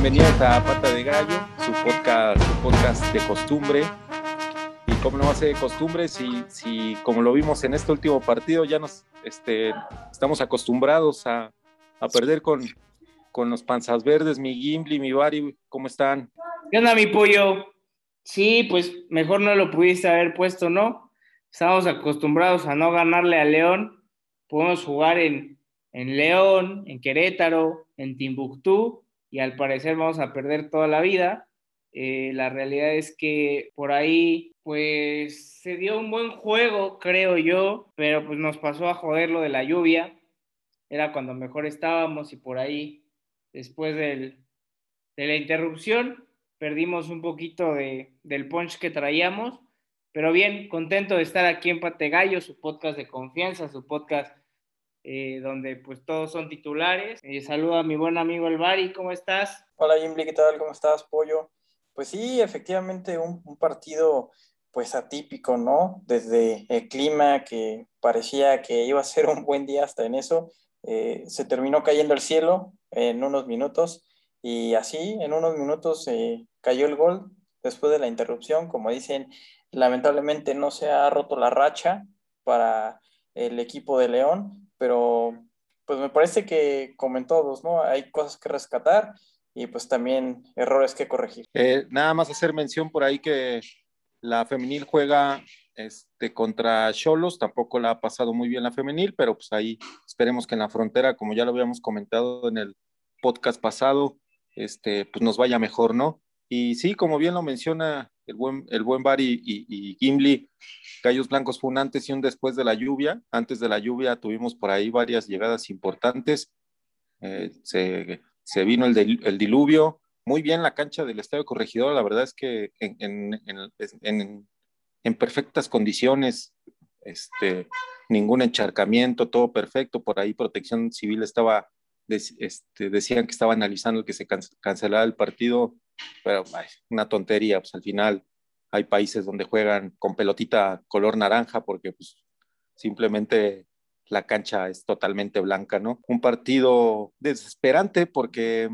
bienvenidos a Pata de Gallo, su podcast, su podcast de costumbre. Y como no va a ser de costumbre, si, si como lo vimos en este último partido, ya nos este, estamos acostumbrados a, a perder con, con los panzas verdes, mi Gimbly, mi Bari, ¿cómo están? ¿Qué onda, mi pollo? Sí, pues mejor no lo pudiste haber puesto, ¿no? Estamos acostumbrados a no ganarle a León. Podemos jugar en, en León, en Querétaro, en Timbuktu, y al parecer vamos a perder toda la vida. Eh, la realidad es que por ahí, pues se dio un buen juego, creo yo, pero pues nos pasó a joder lo de la lluvia. Era cuando mejor estábamos y por ahí, después del, de la interrupción, perdimos un poquito de, del punch que traíamos. Pero bien, contento de estar aquí en Pategallo, su podcast de confianza, su podcast eh, donde pues todos son titulares. Eh, saludo a mi buen amigo El Bari, ¿cómo estás? Hola Jimmy, ¿qué tal? ¿Cómo estás, Pollo? Pues sí, efectivamente un, un, partido pues atípico, ¿no? Desde el clima que parecía que iba a ser un buen día hasta en eso, eh, se terminó cayendo el cielo en unos minutos y así en unos minutos eh, cayó el gol después de la interrupción, como dicen, lamentablemente no se ha roto la racha para el equipo de León, pero pues me parece que como en todos, ¿no? Hay cosas que rescatar y pues también errores que corregir. Eh, nada más hacer mención por ahí que la femenil juega este, contra Cholos, tampoco la ha pasado muy bien la femenil, pero pues ahí esperemos que en la frontera, como ya lo habíamos comentado en el podcast pasado, este, pues nos vaya mejor, ¿no? Y sí, como bien lo menciona el buen, el buen Bari y, y, Gimli, Gallos Blancos fue un antes y un después de la lluvia. Antes de la lluvia tuvimos por ahí varias llegadas importantes. Eh, se, vino el, diluvio. Muy bien la cancha del Estadio Corregidor, la verdad es que en, en, en, en perfectas condiciones, este, ningún encharcamiento, todo perfecto. Por ahí Protección Civil estaba, este, decían que estaba analizando que se cancelara el partido pero una tontería, pues al final hay países donde juegan con pelotita color naranja porque pues simplemente la cancha es totalmente blanca, ¿no? Un partido desesperante porque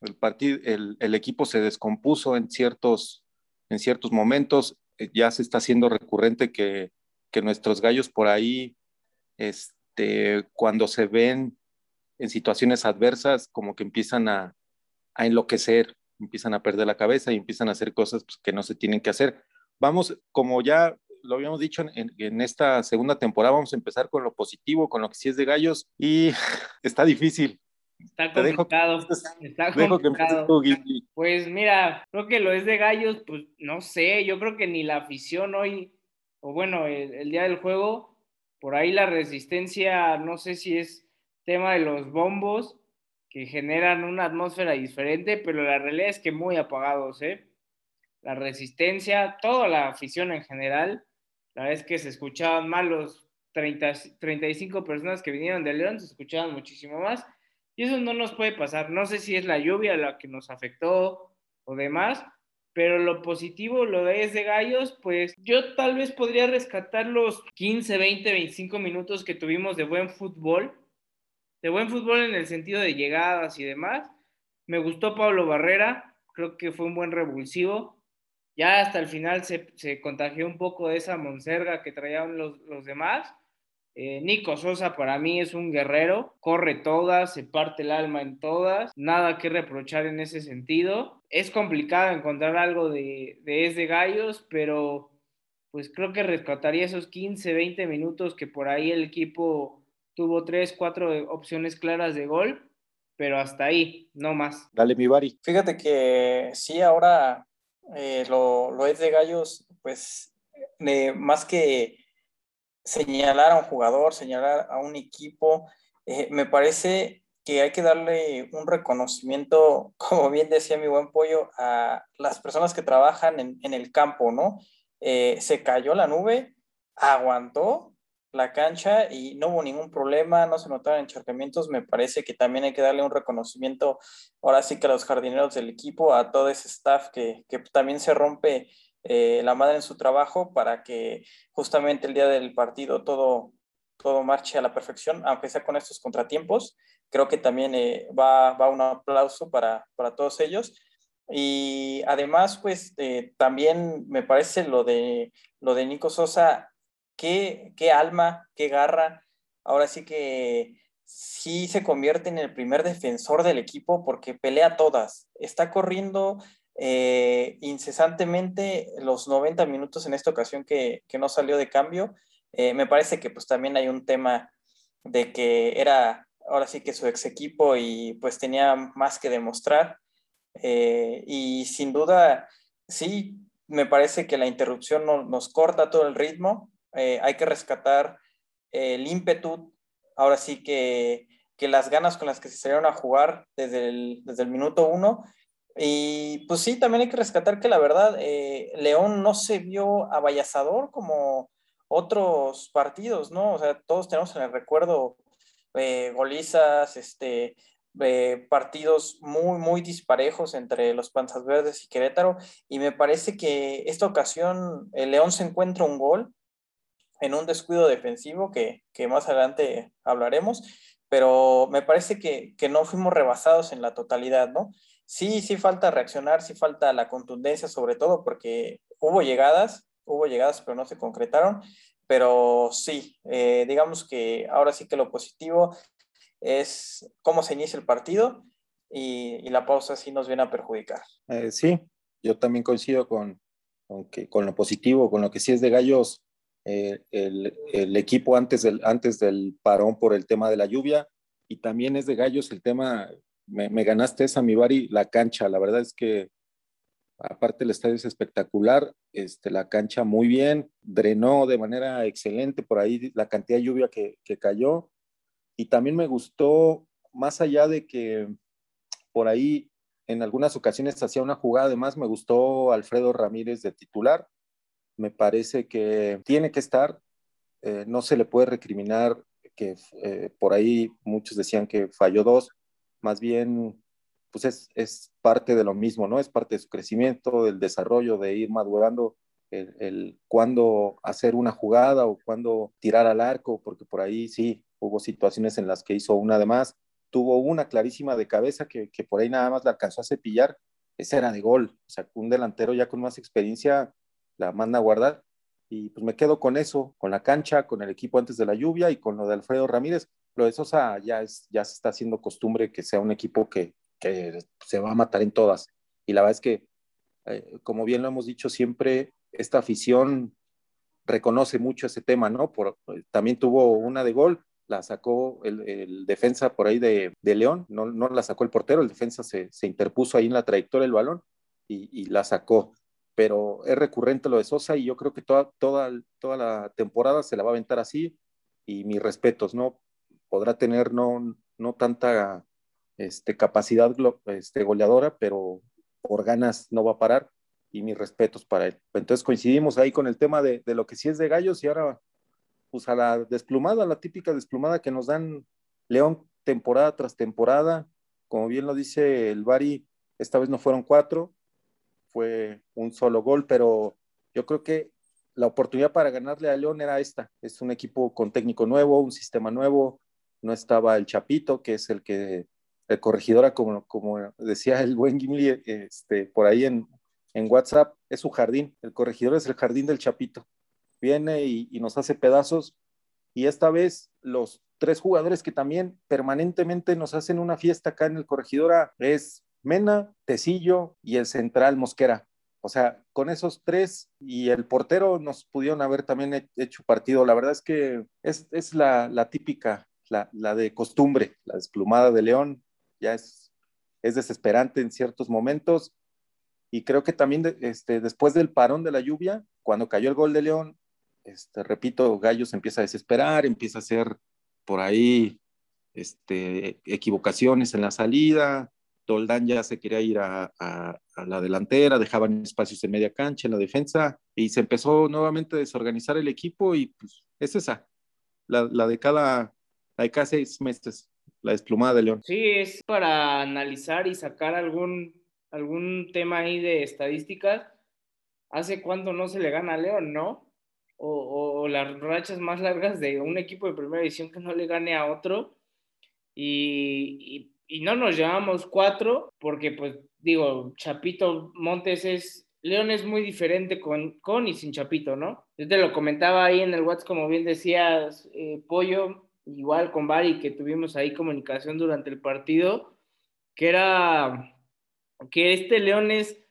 el, partido, el, el equipo se descompuso en ciertos, en ciertos momentos, ya se está haciendo recurrente que, que nuestros gallos por ahí, este, cuando se ven en situaciones adversas, como que empiezan a, a enloquecer, empiezan a perder la cabeza y empiezan a hacer cosas pues, que no se tienen que hacer. Vamos, como ya lo habíamos dicho en, en, esta segunda temporada, vamos a empezar con lo positivo, con lo que sí es de gallos y está difícil. Está complicado. Dejo, está complicado. Tú, pues mira, creo que lo es de gallos, pues no sé, yo creo que ni la afición hoy, o bueno, el, el día del juego, por ahí la resistencia, no sé si es tema de los bombos, que generan una atmósfera diferente, pero la realidad es que muy apagados, ¿eh? La resistencia, toda la afición en general, la verdad es que se escuchaban más los 30, 35 personas que vinieron de León, se escuchaban muchísimo más, y eso no nos puede pasar. No sé si es la lluvia la que nos afectó o demás, pero lo positivo, lo de es de gallos, pues yo tal vez podría rescatar los 15, 20, 25 minutos que tuvimos de buen fútbol de buen fútbol en el sentido de llegadas y demás. Me gustó Pablo Barrera, creo que fue un buen revulsivo. Ya hasta el final se, se contagió un poco de esa monserga que traían los, los demás. Eh, Nico Sosa para mí es un guerrero, corre todas, se parte el alma en todas, nada que reprochar en ese sentido. Es complicado encontrar algo de, de es de gallos, pero pues creo que rescataría esos 15, 20 minutos que por ahí el equipo tuvo tres, cuatro opciones claras de gol, pero hasta ahí, no más. Dale, mi Bari. Fíjate que sí, ahora eh, lo, lo, es de Gallos, pues eh, más que señalar a un jugador, señalar a un equipo, eh, me parece que hay que darle un reconocimiento, como bien decía mi buen pollo, a las personas que trabajan en, en el campo, ¿no? se cayó la nube, aguantó la cancha y no hubo ningún problema, no se notaron encharcamientos. Me parece que también hay que darle un reconocimiento ahora sí que a los jardineros del equipo, a todo ese staff que, que también se rompe eh, la madre en su trabajo para que justamente el día del partido todo, todo marche a la perfección, aunque sea con estos contratiempos. Creo que también eh, va, va, un aplauso para, para, todos ellos. Y además, pues eh, también me parece lo de, lo de Nico Sosa, qué, qué alma, qué garra. Ahora sí que sí se convierte en el primer defensor del equipo porque pelea todas. Está corriendo eh, incesantemente los 90 minutos en esta ocasión que, no salió de cambio. Eh, me parece que pues también hay un tema de que era ahora sí que su ex equipo y pues tenía más que demostrar. Eh, y sin duda, sí, me parece que la interrupción nos corta todo el ritmo. Hay que rescatar el ímpetu, ahora sí que, que, las ganas con las que se salieron a jugar desde el, desde el minuto uno y pues sí, también hay que rescatar que la verdad, eh, León no se vio avallazador como otros partidos, ¿no? O sea, todos tenemos en el recuerdo eh, golizas, este, eh, partidos muy, muy disparejos entre los Panzas Verdes y Querétaro. Y me parece que esta ocasión el León se encuentra un gol en un descuido defensivo que, que más adelante hablaremos, pero me parece que, que no fuimos rebasados en la totalidad, ¿no? sí, sí falta reaccionar, sí falta la contundencia sobre todo porque hubo llegadas, hubo llegadas pero no se concretaron, pero sí, eh, digamos que ahora sí que lo positivo es cómo se inicia el partido y, la pausa sí nos viene a perjudicar. Eh, sí, yo también coincido con, con, lo positivo, con lo que sí es de Gallos, eh, el, equipo antes del, antes del parón por el tema de la lluvia y también es de Gallos el tema me, ganaste esa, mi Bari, la cancha. La verdad es que, aparte el estadio es espectacular, este, la cancha muy bien, drenó de manera excelente por ahí la cantidad de lluvia que, que cayó. Y también me gustó, más allá de que por ahí en algunas ocasiones hacía una jugada, además me gustó Alfredo Ramírez de titular. Me parece que tiene que estar, eh, no se le puede recriminar que eh, por ahí muchos decían que falló dos, más bien, pues es, es, parte de lo mismo, ¿no? Es parte de su crecimiento, del desarrollo, de ir madurando el, el cuándo hacer una jugada o cuándo tirar al arco, porque por ahí sí hubo situaciones en las que hizo una de más. Tuvo una clarísima de cabeza que, que por ahí nada más la alcanzó a cepillar. Esa era de gol. O sea, un delantero ya con más experiencia la manda a guardar. Y pues me quedo con eso, con la cancha, con el equipo antes de la lluvia y con lo de Alfredo Ramírez lo de Sosa ya, es, ya se está haciendo costumbre que sea un equipo que, que se va a matar en todas. Y la verdad es que, eh, como bien lo hemos dicho siempre, esta afición reconoce mucho ese tema, ¿no? Por, también tuvo una de gol, la sacó el, defensa por ahí de, de, León, no, no la sacó el portero, el defensa se, se interpuso ahí en la trayectoria del balón y, y, la sacó. Pero es recurrente lo de Sosa y yo creo que toda, toda, toda la temporada se la va a aventar así y mis respetos, ¿no? podrá tener no, no tanta este, capacidad este, goleadora, pero por ganas no va a parar y mis respetos para él. Entonces coincidimos ahí con el tema de, de lo que sí es de gallos y ahora pues a la desplumada, la típica desplumada que nos dan León temporada tras temporada. Como bien lo dice el Bari, esta vez no fueron cuatro, fue un solo gol, pero yo creo que la oportunidad para ganarle a León era esta. Es un equipo con técnico nuevo, un sistema nuevo, no estaba el Chapito, que es el que, el corregidora, como, como decía el buen Gimli este, por ahí en, en WhatsApp, es su jardín, el corregidor es el jardín del Chapito. Viene y, nos hace pedazos. Y esta vez los tres jugadores que también permanentemente nos hacen una fiesta acá en el corregidora es Mena, Tecillo y el central Mosquera. O sea, con esos tres y el portero nos pudieron haber también hecho partido. La verdad es que es, la, típica la, de costumbre, la desplumada de León, ya es, es desesperante en ciertos momentos. Y creo que también este, después del parón de la lluvia, cuando cayó el gol de León, este, repito, Gallos empieza a desesperar, empieza a hacer por ahí este, equivocaciones en la salida, Toldán ya se quería ir a, la delantera, dejaban espacios en media cancha, en la defensa, y se empezó nuevamente a desorganizar el equipo y pues es esa, la, de cada seis meses, la desplumada de León. Sí, es para analizar y sacar algún, tema ahí de estadísticas. ¿Hace cuánto no se le gana a León, no? o, las rachas más largas de un equipo de primera división que no le gane a otro. Y, no nos llevamos cuatro, porque pues digo, Chapito Montes es, León es muy diferente con, con y sin Chapito, ¿no? Yo te lo comentaba ahí en el WhatsApp, como bien decías, eh, Pollo, igual con Bari, que tuvimos ahí comunicación durante el partido, que era que este León es,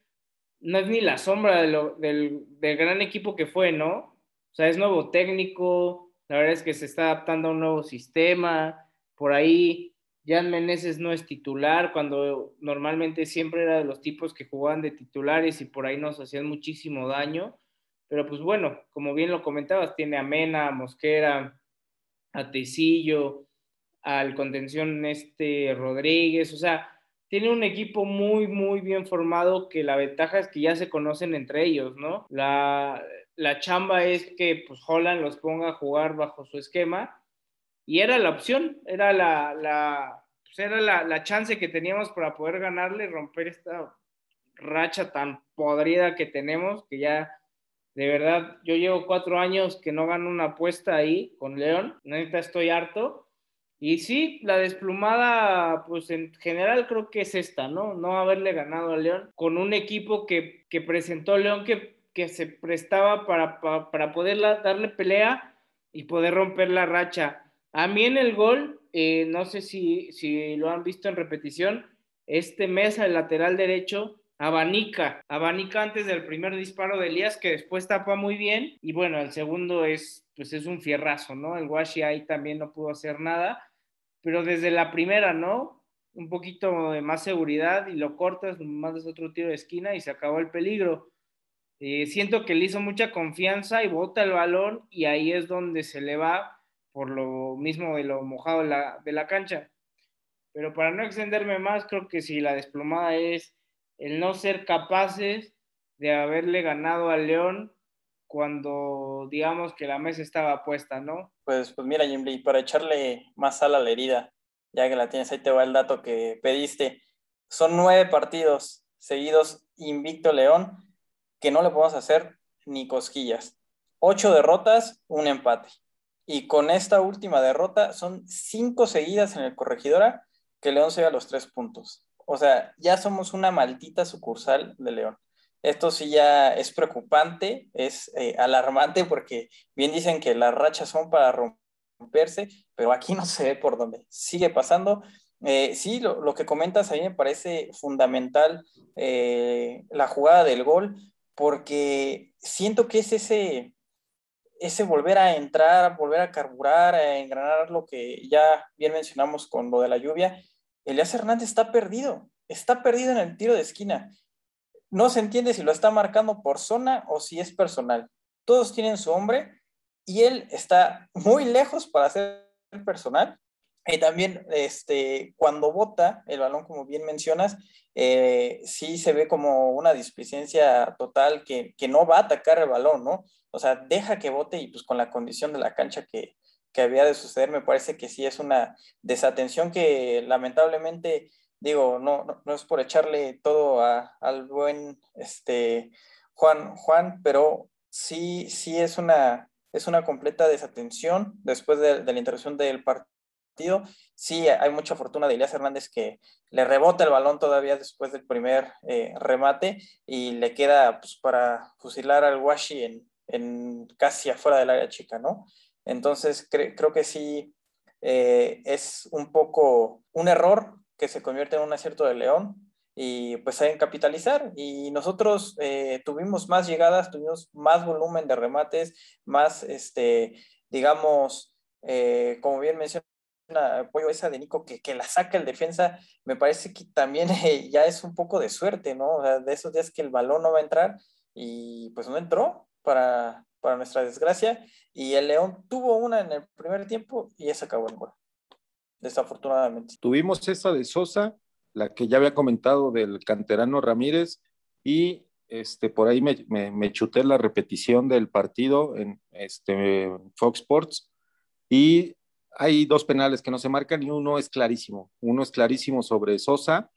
no es ni la sombra de lo, del, del gran equipo que fue, ¿no? O sea, es nuevo técnico, la verdad es que se está adaptando a un nuevo sistema, por ahí Jan Meneses no es titular, cuando normalmente siempre era de los tipos que jugaban de titulares y por ahí nos hacían muchísimo daño. Pero pues bueno, como bien lo comentabas, tiene a Mena, a Mosquera, a Tecillo, al contención este Rodríguez, o sea, tiene un equipo muy, muy bien formado que la ventaja es que ya se conocen entre ellos, ¿no? La, la chamba es que pues Holland los ponga a jugar bajo su esquema y era la opción, era la, la, pues, era la, chance que teníamos para poder ganarle, romper esta racha tan podrida que tenemos, que ya de verdad yo llevo cuatro años que no gano una apuesta ahí con León, neta estoy harto. Y sí, la desplumada, pues en general creo que es esta, ¿no? No haberle ganado a León con un equipo que, que presentó León que que se prestaba para, para, poder darle pelea y poder romper la racha. A mí en el gol, eh, no sé si, si lo han visto en repetición, este Mesa, el lateral derecho, abanica, abanica antes del primer disparo de Elías, que después tapa muy bien, y bueno, el segundo es, pues es un fierrazo, ¿no? El Washi ahí también no pudo hacer nada, pero desde la primera, ¿no? Un poquito de más seguridad y lo cortas, mandas otro tiro de esquina y se acabó el peligro. Eh, siento que le hizo mucha confianza y bota el balón y ahí es donde se le va por lo mismo de lo mojado de la, de la cancha. Pero para no extenderme más, creo que si la desplomada es el no ser capaces de haberle ganado al León cuando digamos que la mesa estaba puesta, ¿no? Pues, pues mira, Jimmy, para echarle más sal a la herida, ya que la tienes, ahí te va el dato que pediste. Son nueve partidos seguidos invicto León que no le podemos hacer ni cosquillas. Ocho derrotas, un empate. Y con esta última derrota son cinco seguidas en el corregidora que León se a los tres puntos. O sea, ya somos una maldita sucursal de León. Esto sí ya es preocupante, es eh, alarmante porque bien dicen que las rachas son para romperse, pero aquí no se ve por dónde. Sigue pasando. Eh, sí, lo, que comentas ahí me parece fundamental eh, la jugada del gol, porque siento que es ese, ese volver a entrar, volver a carburar, a engranar lo que ya bien mencionamos con lo de la lluvia. Elías Hernández está perdido, está perdido en el tiro de esquina. No se entiende si lo está marcando por zona o si es personal. Todos tienen su hombre y él está muy lejos para ser personal y también este, cuando bota el balón, como bien mencionas, eh, sí se ve como una displicencia total que, que, no va a atacar el balón, ¿no? O sea, deja que bote y pues con la condición de la cancha que, que había de suceder, me parece que sí es una desatención que lamentablemente, digo, no, no, es por echarle todo a, al buen este, Juan, Juan, pero sí, sí es una, es una completa desatención después de, de la interrupción del partido Sí, hay mucha fortuna de Elías Hernández que le rebota el balón todavía después del primer eh, remate y le queda pues, para fusilar al Washi en, casi afuera del área chica, ¿no? Entonces creo que sí eh, es un poco un error que se convierte en un acierto de León y pues saben capitalizar y nosotros eh, tuvimos más llegadas, tuvimos más volumen de remates, más, este, digamos, como bien mencioné, apoyo esa de Nico que, que, la saca el defensa, me parece que también eh, ya es un poco de suerte, ¿no? De esos días que el balón no va a entrar y pues no entró para, para nuestra desgracia y el León tuvo una en el primer tiempo y esa acabó el gol, desafortunadamente. Tuvimos esa de Sosa, la que ya había comentado del canterano Ramírez y este, por ahí me, me, me chuté la repetición del partido en este, Fox Sports y hay dos penales que no se marcan y uno es clarísimo. Uno es clarísimo sobre Sosa,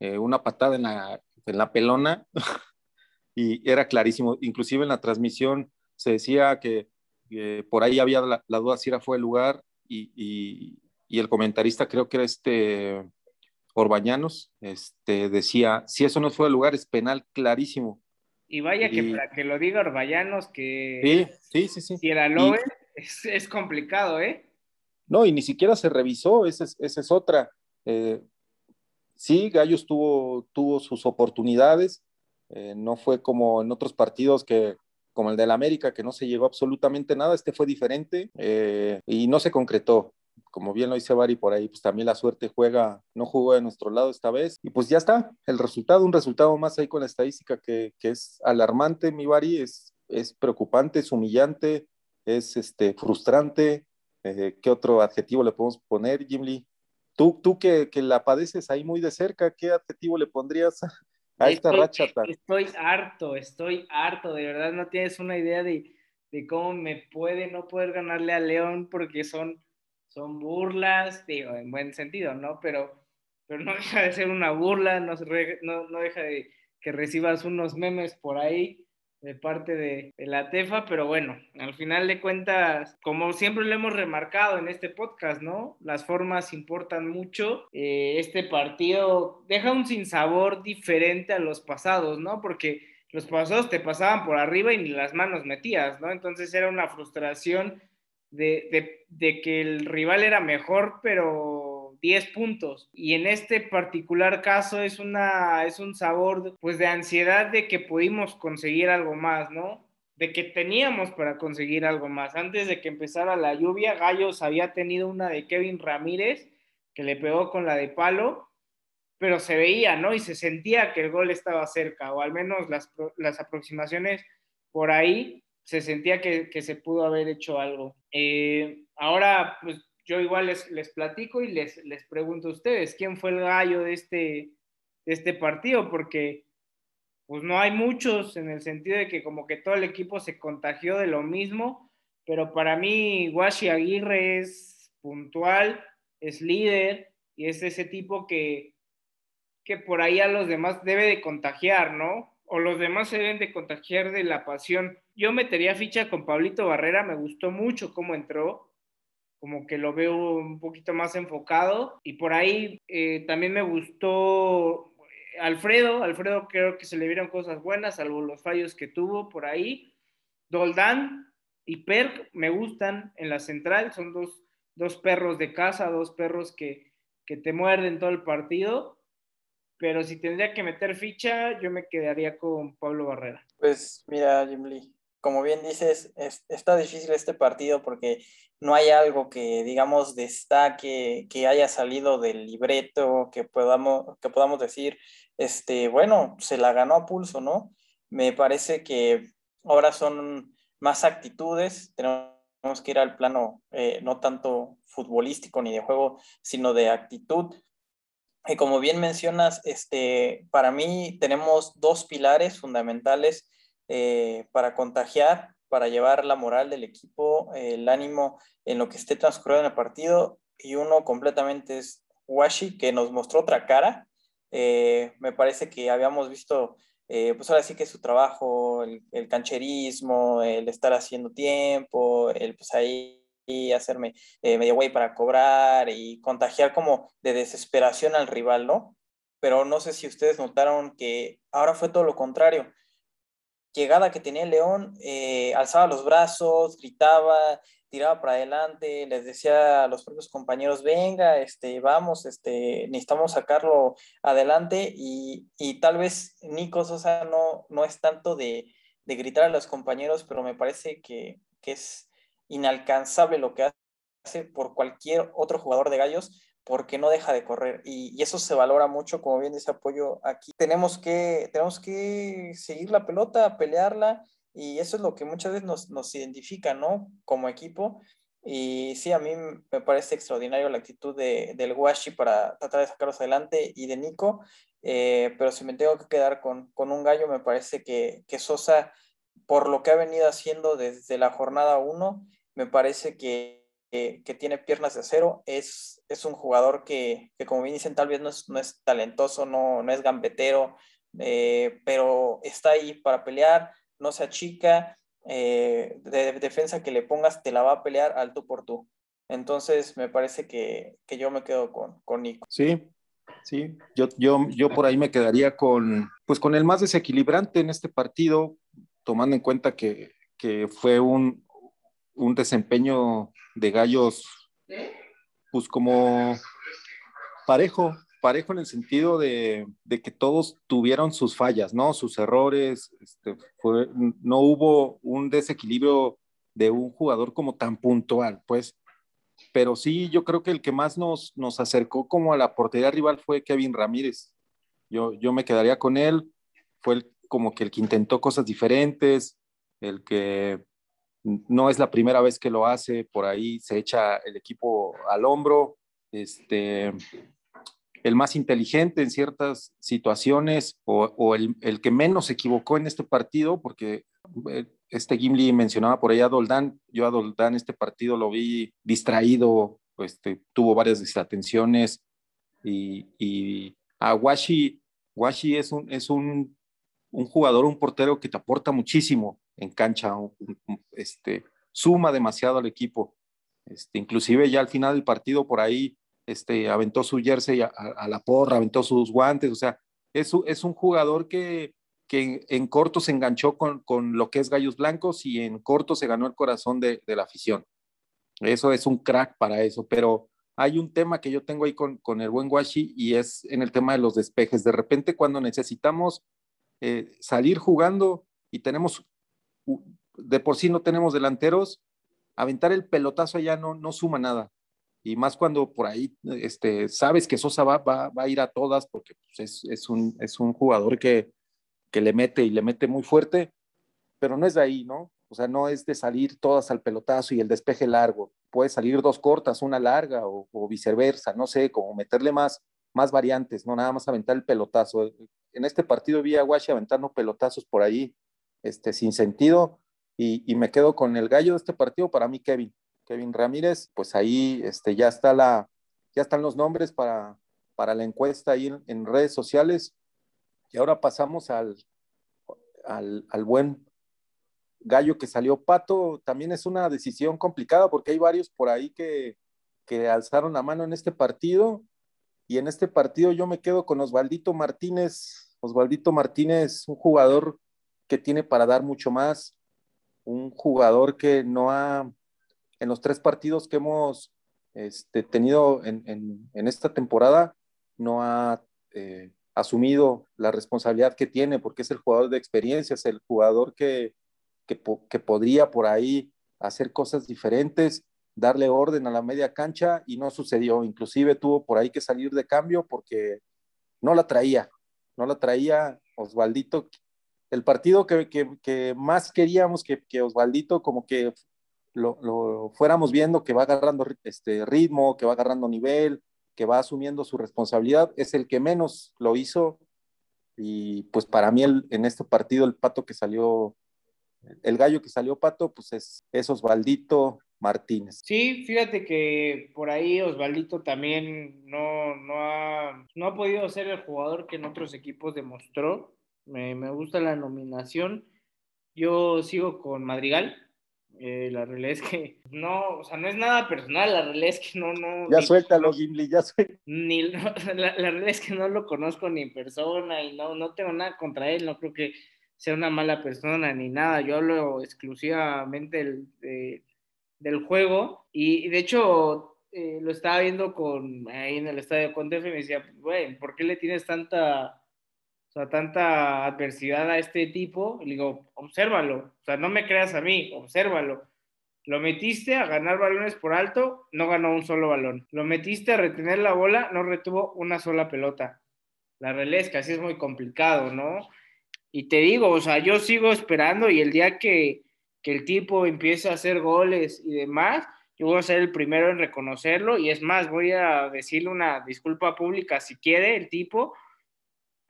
eh, una patada en la, en la pelona y era clarísimo. Inclusive en la transmisión se decía que por ahí había la, duda si era fue el lugar y, el comentarista creo que era este Orbañanos, este, decía, si eso no fue el lugar es penal clarísimo. Y vaya que para que lo diga Orbañanos que sí, sí, sí, si era Loe, es, complicado, ¿eh? No, y ni siquiera se revisó, esa es, otra. Eh, sí, Gallos tuvo, tuvo sus oportunidades, eh, no fue como en otros partidos que, como el del América, que no se llegó absolutamente nada, este fue diferente eh, y no se concretó. Como bien lo dice Bari por ahí, pues también la suerte juega, no jugó de nuestro lado esta vez. Y pues ya está, el resultado, un resultado más ahí con la estadística que, que es alarmante, mi Bari, es, es preocupante, es humillante, es este, frustrante. Eh, ¿Qué otro adjetivo le podemos poner, Jim Lee? Tú, tú que, que, la padeces ahí muy de cerca, ¿qué adjetivo le pondrías a esta estoy, racha Estoy harto, estoy harto, de verdad no tienes una idea de, de, cómo me puede no poder ganarle a León porque son, son burlas, digo, en buen sentido, ¿no? Pero, pero no deja de ser una burla, no, no, no deja de que recibas unos memes por ahí de parte de, la TEFA, pero bueno, al final de cuentas, como siempre lo hemos remarcado en este podcast, ¿no? Las formas importan mucho. Eh, este partido deja un sinsabor diferente a los pasados, ¿no? Porque los pasados te pasaban por arriba y ni las manos metías, ¿no? Entonces era una frustración de, de que el rival era mejor, pero 10 puntos. Y en este particular caso es, una, es un sabor pues de ansiedad de que pudimos conseguir algo más, ¿no? De que teníamos para conseguir algo más. Antes de que empezara la lluvia, Gallos había tenido una de Kevin Ramírez que le pegó con la de palo, pero se veía, ¿no? Y se sentía que el gol estaba cerca, o al menos las, las aproximaciones por ahí se sentía que, que se pudo haber hecho algo. Eh, ahora, pues yo igual les, les platico y les, les pregunto a ustedes, ¿quién fue el gallo de este, de este partido? Porque pues no hay muchos en el sentido de que como que todo el equipo se contagió de lo mismo, pero para mí Washi Aguirre es puntual, es líder y es ese tipo que, que por ahí a los demás debe de contagiar, ¿no? O los demás se deben de contagiar de la pasión. Yo metería ficha con Pablito Barrera, me gustó mucho cómo entró, como que lo veo un poquito más enfocado. Y por ahí eh, también me gustó Alfredo. Alfredo creo que se le vieron cosas buenas, salvo los fallos que tuvo por ahí. Doldán y Perk me gustan en la central. Son dos, dos perros de casa, dos perros que, que te muerden todo el partido. Pero si tendría que meter ficha, yo me quedaría con Pablo Barrera. Pues mira, Jim Lee, como bien dices, está difícil este partido porque no hay algo que, digamos, destaque, que haya salido del libreto, que podamos, que podamos decir, este, bueno, se la ganó a pulso, ¿no? Me parece que ahora son más actitudes, tenemos que ir al plano eh, no tanto futbolístico ni de juego, sino de actitud. Y como bien mencionas, este, para mí tenemos dos pilares fundamentales eh, para contagiar, para llevar la moral del equipo, el ánimo en lo que esté transcurriendo en el partido. Y uno completamente es Washi, que nos mostró otra cara. Eh, me parece que habíamos visto, eh, pues ahora sí que su trabajo, el, cancherismo, el estar haciendo tiempo, el pues ahí hacerme medio güey para cobrar y contagiar como de desesperación al rival, ¿no? Pero no sé si ustedes notaron que ahora fue todo lo contrario llegada que tenía el León, eh, alzaba los brazos, gritaba, tiraba para adelante, les decía a los propios compañeros, venga, este, vamos, este, necesitamos sacarlo adelante y, tal vez Nico Sosa no, no es tanto de, gritar a los compañeros, pero me parece que, que es inalcanzable lo que hace por cualquier otro jugador de gallos porque no deja de correr y, eso se valora mucho, como bien dice Apoyo aquí. Tenemos que, tenemos que seguir la pelota, pelearla y eso es lo que muchas veces nos, nos identifica, ¿no? Como equipo. Y sí, a mí me parece extraordinario la actitud de, del Washi para tratar de sacarlos adelante y de Nico, eh, pero si me tengo que quedar con, con un gallo, me parece que, que, Sosa, por lo que ha venido haciendo desde la jornada 1, me parece que que, tiene piernas de acero, es, es un jugador que, que, como bien dicen, tal vez no es, no es talentoso, no, no es gambetero, eh, pero está ahí para pelear, no se achica eh, de defensa que le pongas te la va a pelear alto por tú. Entonces, me parece que, yo me quedo con, con Nico. Sí, sí, yo, yo, yo por ahí me quedaría con, pues con el más desequilibrante en este partido, tomando en cuenta que, fue un, un desempeño de gallos, pues como parejo, parejo en el sentido de, que todos tuvieron sus fallas, ¿no? Sus errores, este, no hubo un desequilibrio de un jugador como tan puntual, pues. Pero sí, yo creo que el que más nos, nos acercó como a la portería rival fue Kevin Ramírez. Yo, yo me quedaría con él. Fue como que el que intentó cosas diferentes, el que no es la primera vez que lo hace, por ahí se echa el equipo al hombro. Este, el más inteligente en ciertas situaciones o, el, que menos se equivocó en este partido, porque eh, este Gimli mencionaba por ahí a Doldán, yo a Doldán este partido lo vi distraído, pues, tuvo varias desatenciones y, y a Washi, Washi es, un, es un, un, jugador, un portero que te aporta muchísimo en cancha, este, suma demasiado al equipo. Este, inclusive ya al final del partido por ahí este, aventó su jersey a, la porra, aventó sus guantes, o sea, es, es un jugador que, que en, corto se enganchó con, con, lo que es Gallos Blancos y en corto se ganó el corazón de, de, la afición. Eso es un crack para eso, pero hay un tema que yo tengo ahí con, con el buen Washi y es en el tema de los despejes. De repente cuando necesitamos eh, salir jugando y tenemos, de por sí no tenemos delanteros, aventar el pelotazo allá no, no suma nada y más cuando por ahí este, sabes que Sosa va, va, a ir a todas porque pues, es, es, un, es, un, jugador que, que, le mete y le mete muy fuerte, pero no es de ahí, ¿no? O sea, no es de salir todas al pelotazo y el despeje largo. Puede salir dos cortas, una larga o, viceversa, no sé, como meterle más, más variantes, no nada más aventar el pelotazo. En este partido vi a Guashi aventando pelotazos por ahí, este, sin sentido, y, y me quedo con el gallo de este partido, para mí, Kevin Kevin Ramírez, pues ahí este, ya, está la, ya están los nombres para, para la encuesta ahí en, redes sociales. Y ahora pasamos al, al, al, buen gallo que salió Pato. También es una decisión complicada porque hay varios por ahí que, que alzaron la mano en este partido. Y en este partido yo me quedo con Osvaldito Martínez. Osvaldito Martínez, un jugador que tiene para dar mucho más, un jugador que no ha en los tres partidos que hemos este, tenido en, esta temporada, no ha eh, asumido la responsabilidad que tiene, porque es el jugador de experiencia, es el jugador que, que, podría por ahí hacer cosas diferentes, darle orden a la media cancha y no sucedió. Inclusive tuvo por ahí que salir de cambio porque no la traía, no la traía Osvaldito. El partido que, más queríamos que, que Osvaldito como que lo, fuéramos viendo que va agarrando este ritmo, que va agarrando nivel, que va asumiendo su responsabilidad, es el que menos lo hizo. Y pues para mí en este partido el pato que salió, el gallo que salió pato, pues es, es Osvaldito Martínez. Sí, fíjate que por ahí Osvaldito también no, no, ha, no ha podido ser el jugador que en otros equipos demostró. Me, me gusta la nominación. Yo sigo con Madrigal. Eh, la realidad es que no, o sea, no es nada personal, la realidad es que no, no. Ya suéltalo, Gimli, ya suéltalo. Ni, la, la, realidad es que no lo conozco ni en persona y no, no tengo nada contra él, no creo que sea una mala persona ni nada, yo hablo exclusivamente del, juego y, de hecho eh, lo estaba viendo con, ahí en el estadio con Tefe y me decía, güey, ¿por qué le tienes tanta o sea, tanta adversidad a este tipo, le digo, obsérvalo, o sea, no me creas a mí, obsérvalo. Lo metiste a ganar balones por alto, no ganó un solo balón. Lo metiste a retener la bola, no retuvo una sola pelota. La que así es muy complicado, ¿no? Y te digo, o sea, yo sigo esperando y el día que, que el tipo empiece a hacer goles y demás, yo voy a ser el primero en reconocerlo y es más, voy a decirle una disculpa pública si quiere el tipo,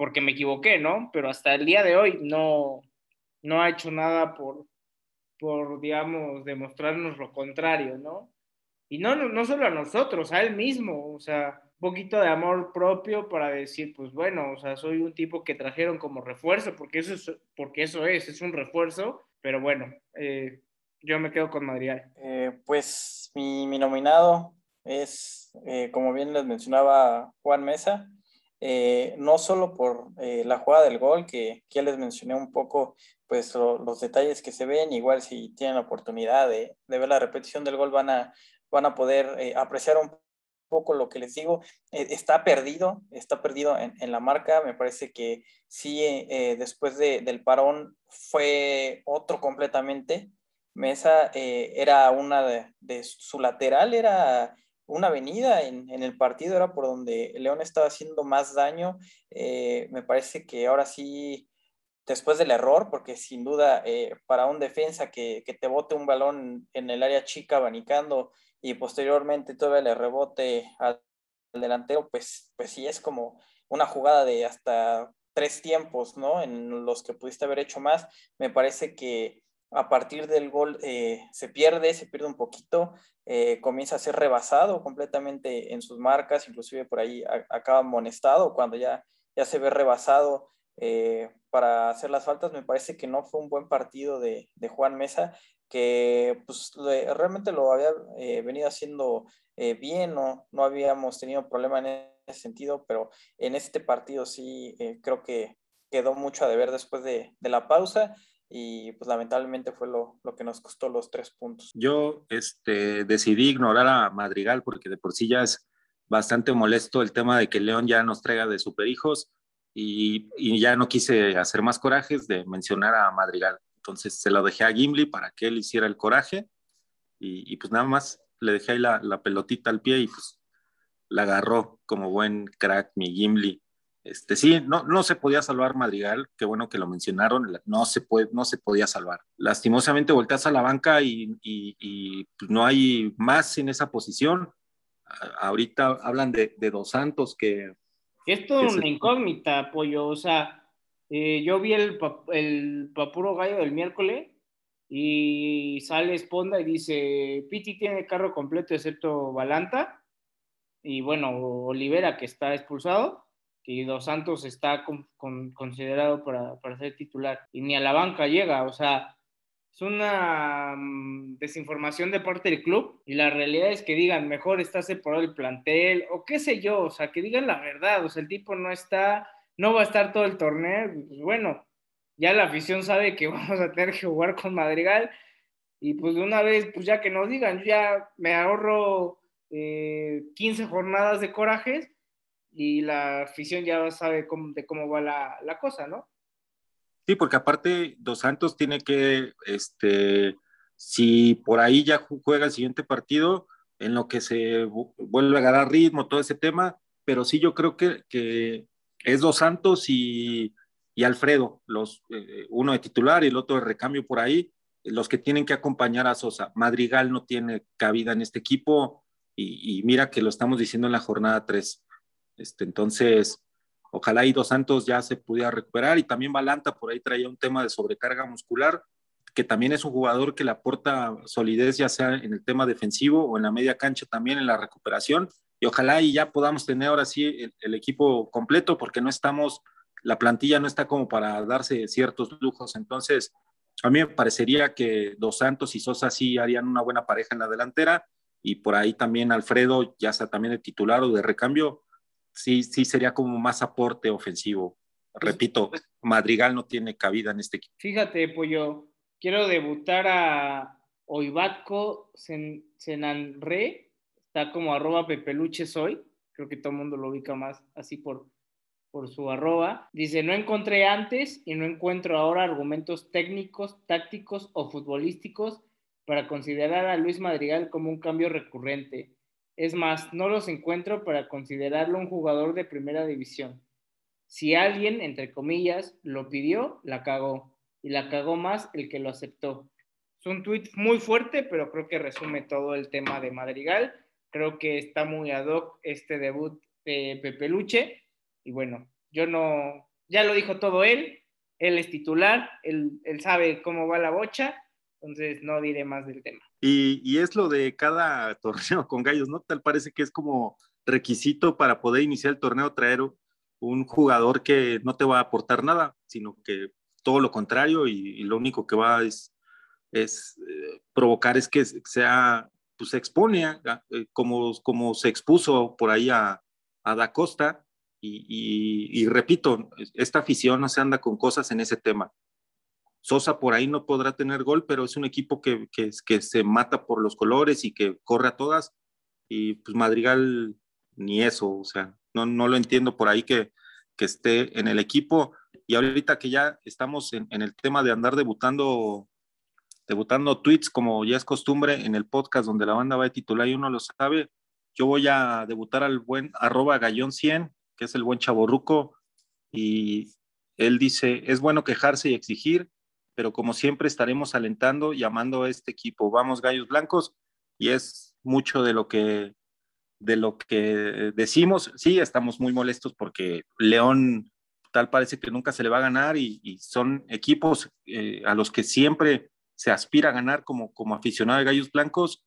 porque me equivoqué, ¿no? Pero hasta el día de hoy no, no ha hecho nada por, por, digamos, demostrarnos lo contrario, ¿no? Y no, no, solo a nosotros, a él mismo, o sea, un poquito de amor propio para decir, pues bueno, o sea, soy un tipo que trajeron como refuerzo, porque eso es, porque eso es, es un refuerzo, pero bueno, eh, yo me quedo con Madrigal. Eh, pues mi, mi, nominado es, eh, como bien les mencionaba Juan Mesa, no solo por la jugada del gol, que, ya les mencioné un poco, pues los detalles que se ven, igual si tienen la oportunidad de, de ver la repetición del gol van a, van a poder apreciar un poco lo que les digo, eh, está perdido, está perdido en, la marca, me parece que sí, eh, después del parón fue otro completamente, Mesa eh, era una de, su lateral, era una avenida en, el partido, era por donde León estaba haciendo más daño, me parece que ahora sí después del error, porque sin duda para un defensa que, que, te bote un balón en el área chica abanicando y posteriormente todavía le rebote al, delantero, pues, pues sí es como una jugada de hasta tres tiempos, ¿no? En los que pudiste haber hecho más. Me parece que a partir del gol eh, se pierde, se pierde un poquito, eh, comienza a ser rebasado completamente en sus marcas, inclusive por ahí acaba amonestado cuando ya, ya se ve rebasado eh, para hacer las faltas. Me parece que no fue un buen partido de, de Juan Mesa que pues realmente lo había venido haciendo bien, no, no habíamos tenido problema en ese sentido, pero en este partido sí creo que quedó mucho a deber después de, de la pausa y pues lamentablemente fue lo, lo, que nos costó los tres puntos. Yo este, decidí ignorar a Madrigal porque de por sí ya es bastante molesto el tema de que León ya nos traiga de superhijos y, y ya no quise hacer más corajes de mencionar a Madrigal. Entonces se lo dejé a Gimli para que él hiciera el coraje y, pues nada más le dejé ahí la, pelotita al pie y pues la agarró como buen crack mi Gimli. Este, sí, no, no se podía salvar Madrigal, qué bueno que lo mencionaron, no se, puede, no se podía salvar. Lastimosamente volteas a la banca y, y, pues no hay más en esa posición. ahorita hablan de, Dos Santos que... Es toda una incógnita, Pollo, o sea, eh, yo vi el, el Papuro Gallo del miércoles y sale Esponda y dice, Piti tiene carro completo excepto Balanta y bueno, Olivera que está expulsado y Dos Santos está considerado para, para, ser titular y ni a la banca llega, o sea, es una mm, desinformación de parte del club y la realidad es que digan, mejor está separado el plantel o qué sé yo, o sea, que digan la verdad, o sea, el tipo no está no va a estar todo el torneo, pues bueno, ya la afición sabe que vamos a tener que jugar con Madrigal y pues de una vez, pues ya que nos digan, ya me ahorro 15 eh, jornadas de corajes y la afición ya sabe de cómo va la, la, cosa, ¿no? Sí, porque aparte Dos Santos tiene que, este, si por ahí ya juega el siguiente partido, en lo que se vuelve a ganar ritmo, todo ese tema, pero sí yo creo que, que es Dos Santos y, Alfredo, los, eh, uno de titular y el otro de recambio por ahí, los que tienen que acompañar a Sosa. Madrigal no tiene cabida en este equipo y, mira que lo estamos diciendo en la jornada 3. Este, entonces, ojalá y Dos Santos ya se pudiera recuperar. Y también Balanta por ahí traía un tema de sobrecarga muscular, que también es un jugador que le aporta solidez ya sea en el tema defensivo o en la media cancha también en la recuperación. Y ojalá y ya podamos tener ahora sí el, equipo completo porque no estamos, la plantilla no está como para darse ciertos lujos. Entonces, a mí me parecería que Dos Santos y Sosa sí harían una buena pareja en la delantera. Y por ahí también Alfredo, ya sea también de titular o de recambio, sí, sí sería como más aporte ofensivo. Repito, Madrigal no tiene cabida en este equipo. Fíjate, Pollo, quiero debutar a Oibatco Senanre está como arroba pepeluche soy, creo que todo el mundo lo ubica más así por, por su arroba. Dice, no encontré antes y no encuentro ahora argumentos técnicos, tácticos o futbolísticos para considerar a Luis Madrigal como un cambio recurrente. Es más, no los encuentro para considerarlo un jugador de primera división. Si alguien, entre comillas, lo pidió, la cagó. Y la cagó más el que lo aceptó. Es un tuit muy fuerte, pero creo que resume todo el tema de Madrigal. Creo que está muy ad hoc este debut de Pepe Luche. Y bueno, yo no, ya lo dijo todo él, él es titular, él, sabe cómo va la bocha, entonces no diré más del tema. Y, es lo de cada torneo con gallos, ¿no? Tal parece que es como requisito para poder iniciar el torneo traer un jugador que no te va a aportar nada, sino que todo lo contrario y, lo único que va es, es eh, provocar es que sea, pues se expone eh, como, se expuso por ahí a, a Da Costa y, repito, esta afición no se anda con cosas en ese tema. Sosa por ahí no podrá tener gol, pero es un equipo que, que, se mata por los colores y que corre a todas. Y pues Madrigal ni eso, o sea, no, no lo entiendo por ahí que, que esté en el equipo. Y ahorita que ya estamos en, el tema de andar debutando, debutando tweets, como ya es costumbre en el podcast donde la banda va a titular y uno lo sabe, yo voy a debutar al buen arroba gallón 100, que es el buen chaborruco, y él dice, es bueno quejarse y exigir, pero como siempre estaremos alentando y amando a este equipo. Vamos, gallos blancos, y es mucho de lo que de lo que decimos. Sí, estamos muy molestos porque León tal parece que nunca se le va a ganar y, son equipos eh, a los que siempre se aspira a ganar como, como aficionado de Gallos Blancos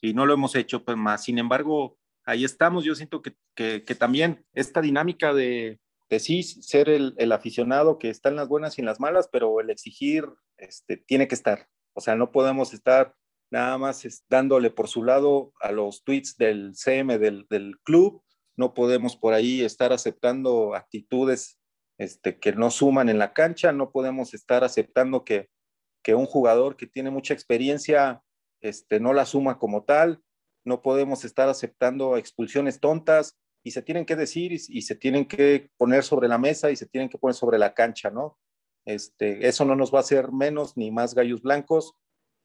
y no lo hemos hecho pues más. Sin embargo, ahí estamos. Yo siento que, que, también esta dinámica de, de sí ser el, el, aficionado que está en las buenas y en las malas, pero el exigir este, tiene que estar. O sea, no podemos estar nada más dándole por su lado a los tweets del CM del, del club. No podemos por ahí estar aceptando actitudes este, que no suman en la cancha. No podemos estar aceptando que, que un jugador que tiene mucha experiencia este, no la suma como tal. No podemos estar aceptando expulsiones tontas y se tienen que decir y, se tienen que poner sobre la mesa y se tienen que poner sobre la cancha, ¿no? Este, eso no nos va a hacer menos ni más gallos blancos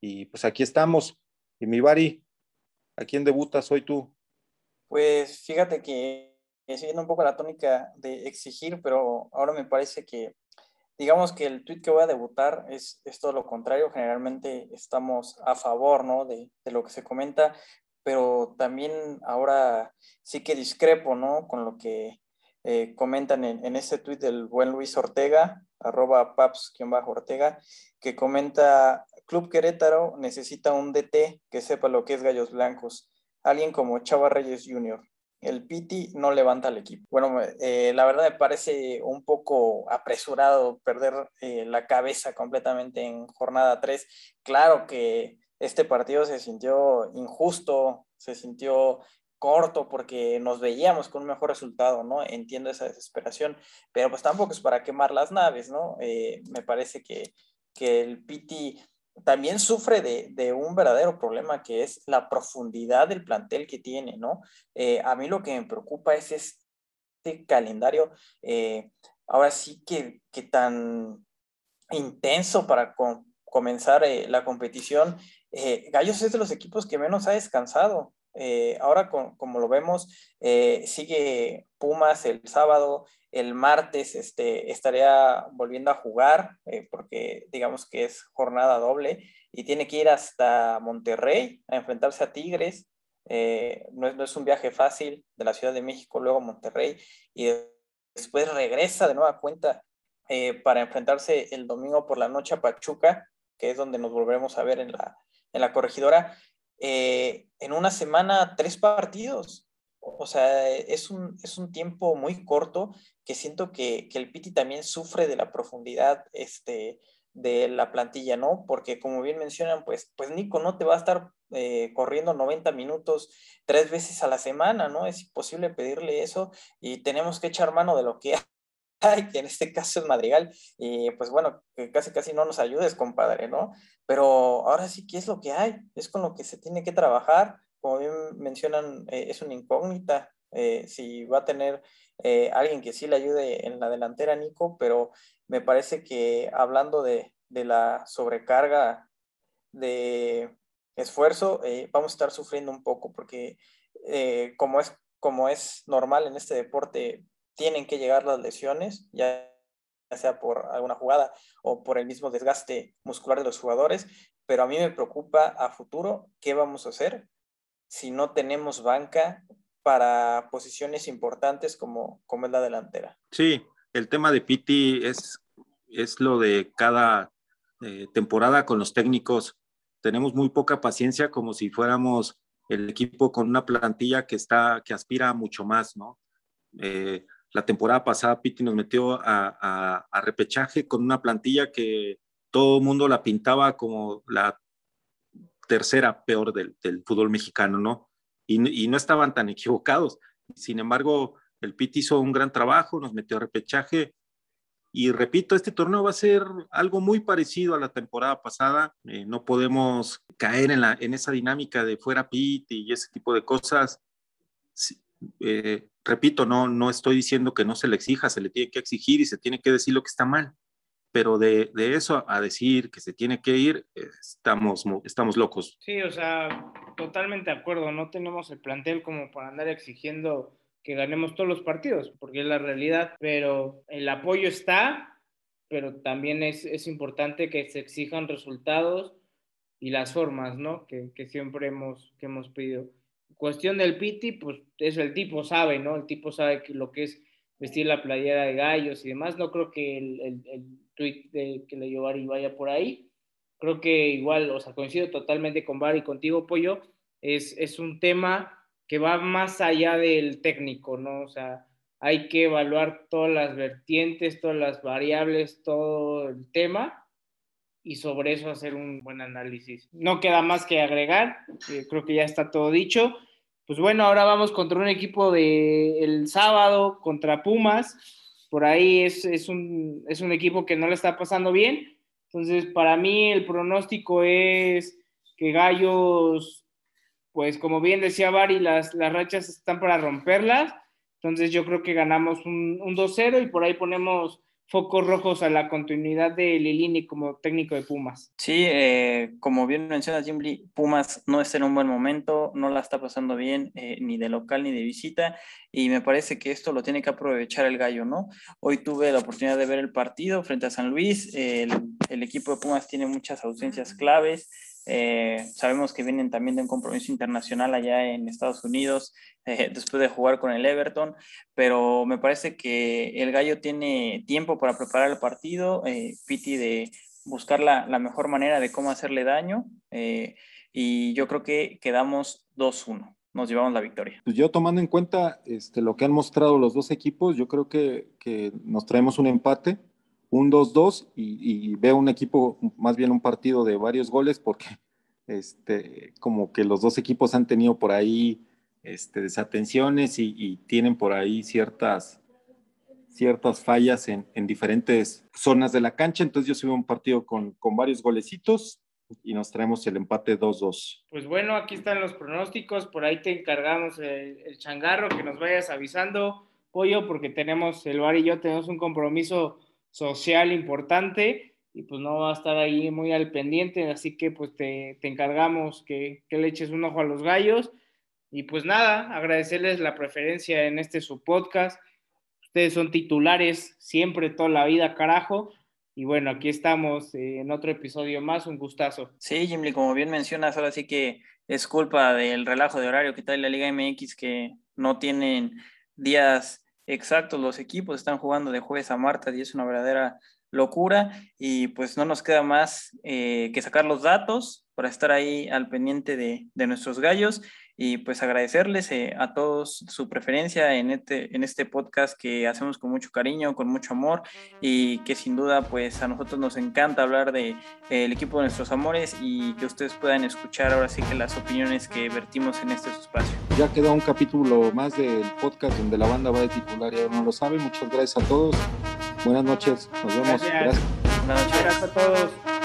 y pues aquí estamos. Y mi Bari, ¿a quién debutas hoy tú? Pues fíjate que siguiendo un poco la tónica de exigir, pero ahora me parece que, digamos que el tweet que voy a debutar es, es todo lo contrario. Generalmente estamos a favor, ¿no? De, de lo que se comenta, pero también ahora sí que discrepo, ¿no? Con lo que eh, comentan en, este tweet del buen Luis Ortega, arroba paps-ortega, que comenta Club Querétaro necesita un DT que sepa lo que es Gallos Blancos, alguien como Chava Reyes Jr. El Piti no levanta al equipo. Bueno, eh, la verdad me parece un poco apresurado perder eh, la cabeza completamente en jornada 3. Claro que este partido se sintió injusto, se sintió corto porque nos veíamos con un mejor resultado, ¿no? Entiendo esa desesperación, pero pues tampoco es para quemar las naves, ¿no? Eh, me parece que, que el Piti también sufre de, un verdadero problema que es la profundidad del plantel que tiene, ¿no? Eh, a mí lo que me preocupa es este calendario, eh, ahora sí que, tan intenso para comenzar la competición. Gallos es de los equipos que menos ha descansado. ahora, como lo vemos, sigue Pumas el sábado, el martes este, estaría volviendo a jugar, eh, porque digamos que es jornada doble, y tiene que ir hasta Monterrey a enfrentarse a Tigres. Eh, no, es, no, es, un viaje fácil de la Ciudad de México, luego Monterrey, y después regresa de nueva cuenta eh, para enfrentarse el domingo por la noche a Pachuca, que es donde nos volveremos a ver en la, en la corregidora. en una semana, tres partidos. O sea, es un, es un tiempo muy corto que siento que, que, el Piti también sufre de la profundidad este, de la plantilla, ¿no? Porque como bien mencionan, pues, pues Nico no te va a estar eh, corriendo 90 minutos tres veces a la semana, ¿no? Es imposible pedirle eso y tenemos que echar mano de lo que que en este caso es Madrigal, y pues bueno, que casi casi no nos ayudes, compadre, ¿no? Pero ahora sí, ¿qué es lo que hay? Es con lo que se tiene que trabajar como bien mencionan, eh, es una incógnita eh, si va a tener eh, alguien que sí le ayude en la delantera, Nico, pero me parece que hablando de, la sobrecarga de esfuerzo, vamos a estar sufriendo un poco porque como, es, como es normal en este deporte, tienen que llegar las lesiones, ya sea por alguna jugada o por el mismo desgaste muscular de los jugadores, pero a mí me preocupa a futuro qué vamos a hacer si no tenemos banca para posiciones importantes como, como es la delantera. Sí, el tema de Piti es, es lo de cada eh, temporada con los técnicos. Tenemos muy poca paciencia como si fuéramos el equipo con una plantilla que está que aspira mucho más, ¿no? Eh, la temporada pasada Piti nos metió a, repechaje con una plantilla que todo el mundo la pintaba como la tercera peor del, fútbol mexicano, ¿no? Y, no estaban tan equivocados. Sin embargo, el Piti hizo un gran trabajo, nos metió a repechaje. Y repito, este torneo va a ser algo muy parecido a la temporada pasada. Eh, no podemos caer en, esa dinámica de fuera Piti y ese tipo de cosas. Eh, repito, no, no estoy diciendo que no se le exija, se le tiene que exigir y se tiene que decir lo que está mal, pero de, eso a decir que se tiene que ir, estamos, estamos locos. Sí, o sea, totalmente de acuerdo, no tenemos el plantel como para andar exigiendo que ganemos todos los partidos, porque es la realidad, pero el apoyo está, pero también es, es importante que se exijan resultados y las formas, ¿no? Que, que siempre hemos, que hemos pedido cuestión del Piti, pues eso el tipo sabe, ¿no? El tipo sabe que lo que es vestir la playera de gallos y demás. No creo que el, el, tweet que le dio Bari vaya por ahí. Creo que igual, o sea, coincido totalmente con Bari y contigo, Pollo. Es, es un tema que va más allá del técnico, ¿no? O sea, hay que evaluar todas las vertientes, todas las variables, todo el tema y sobre eso hacer un buen análisis. No queda más que agregar, eh, creo que ya está todo dicho pues bueno, ahora vamos contra un equipo de el sábado contra Pumas. Por ahí es, es, un, es un equipo que no le está pasando bien. Entonces, para mí el pronóstico es que Gallos, pues como bien decía Bari, las, las rachas están para romperlas. Entonces yo creo que ganamos un, un 2-0 y por ahí ponemos focos rojos a la continuidad de Lilini como técnico de Pumas. Sí, eh, como bien menciona Jim Pumas no está en un buen momento, no la está pasando bien eh, ni de local ni de visita y me parece que esto lo tiene que aprovechar el gallo, ¿no? Hoy tuve la oportunidad de ver el partido frente a San Luis, el, el equipo de Pumas tiene muchas ausencias claves, eh, sabemos que vienen también de un compromiso internacional allá en Estados Unidos, eh, después de jugar con el Everton, pero me parece que el gallo tiene tiempo para preparar el partido, eh, Piti de buscar la, la, mejor manera de cómo hacerle daño, y yo creo que quedamos 2-1 nos llevamos la victoria. Pues yo tomando en cuenta este, lo que han mostrado los dos equipos, yo creo que, que nos traemos un empate un 2-2 y, veo un equipo, más bien un partido de varios goles, porque este, como que los dos equipos han tenido por ahí este, desatenciones y, tienen por ahí ciertas, ciertas fallas en, diferentes zonas de la cancha. Entonces yo soy un partido con, varios golecitos y nos traemos el empate 2-2. Pues bueno, aquí están los pronósticos. Por ahí te encargamos el, el changarro, que nos vayas avisando, Pollo, porque tenemos, el bar y yo tenemos un compromiso social importante y pues no va a estar ahí muy al pendiente, así que pues te, encargamos que, le eches un ojo a los gallos y pues nada, agradecerles la preferencia en este su podcast. Ustedes son titulares siempre, toda la vida, carajo. Y bueno, aquí estamos eh, en otro episodio más, un gustazo. Sí, Jimmy, como bien mencionas, ahora sí que es culpa del relajo de horario que trae la Liga MX que no tienen días exactos los equipos, están jugando de jueves a martes y es una verdadera locura. Y pues no nos queda más eh, que sacar los datos para estar ahí al pendiente de, de nuestros gallos y pues agradecerles eh, a todos su preferencia en este, en este podcast que hacemos con mucho cariño, con mucho amor y que sin duda pues a nosotros nos encanta hablar de eh, el equipo de nuestros amores y que ustedes puedan escuchar ahora sí que las opiniones que vertimos en este espacio. Ya quedó un capítulo más del podcast donde la banda va de titular y no lo sabe. Muchas gracias a todos. Buenas noches. Nos vemos. Gracias. Buenas noches. Gracias a todos.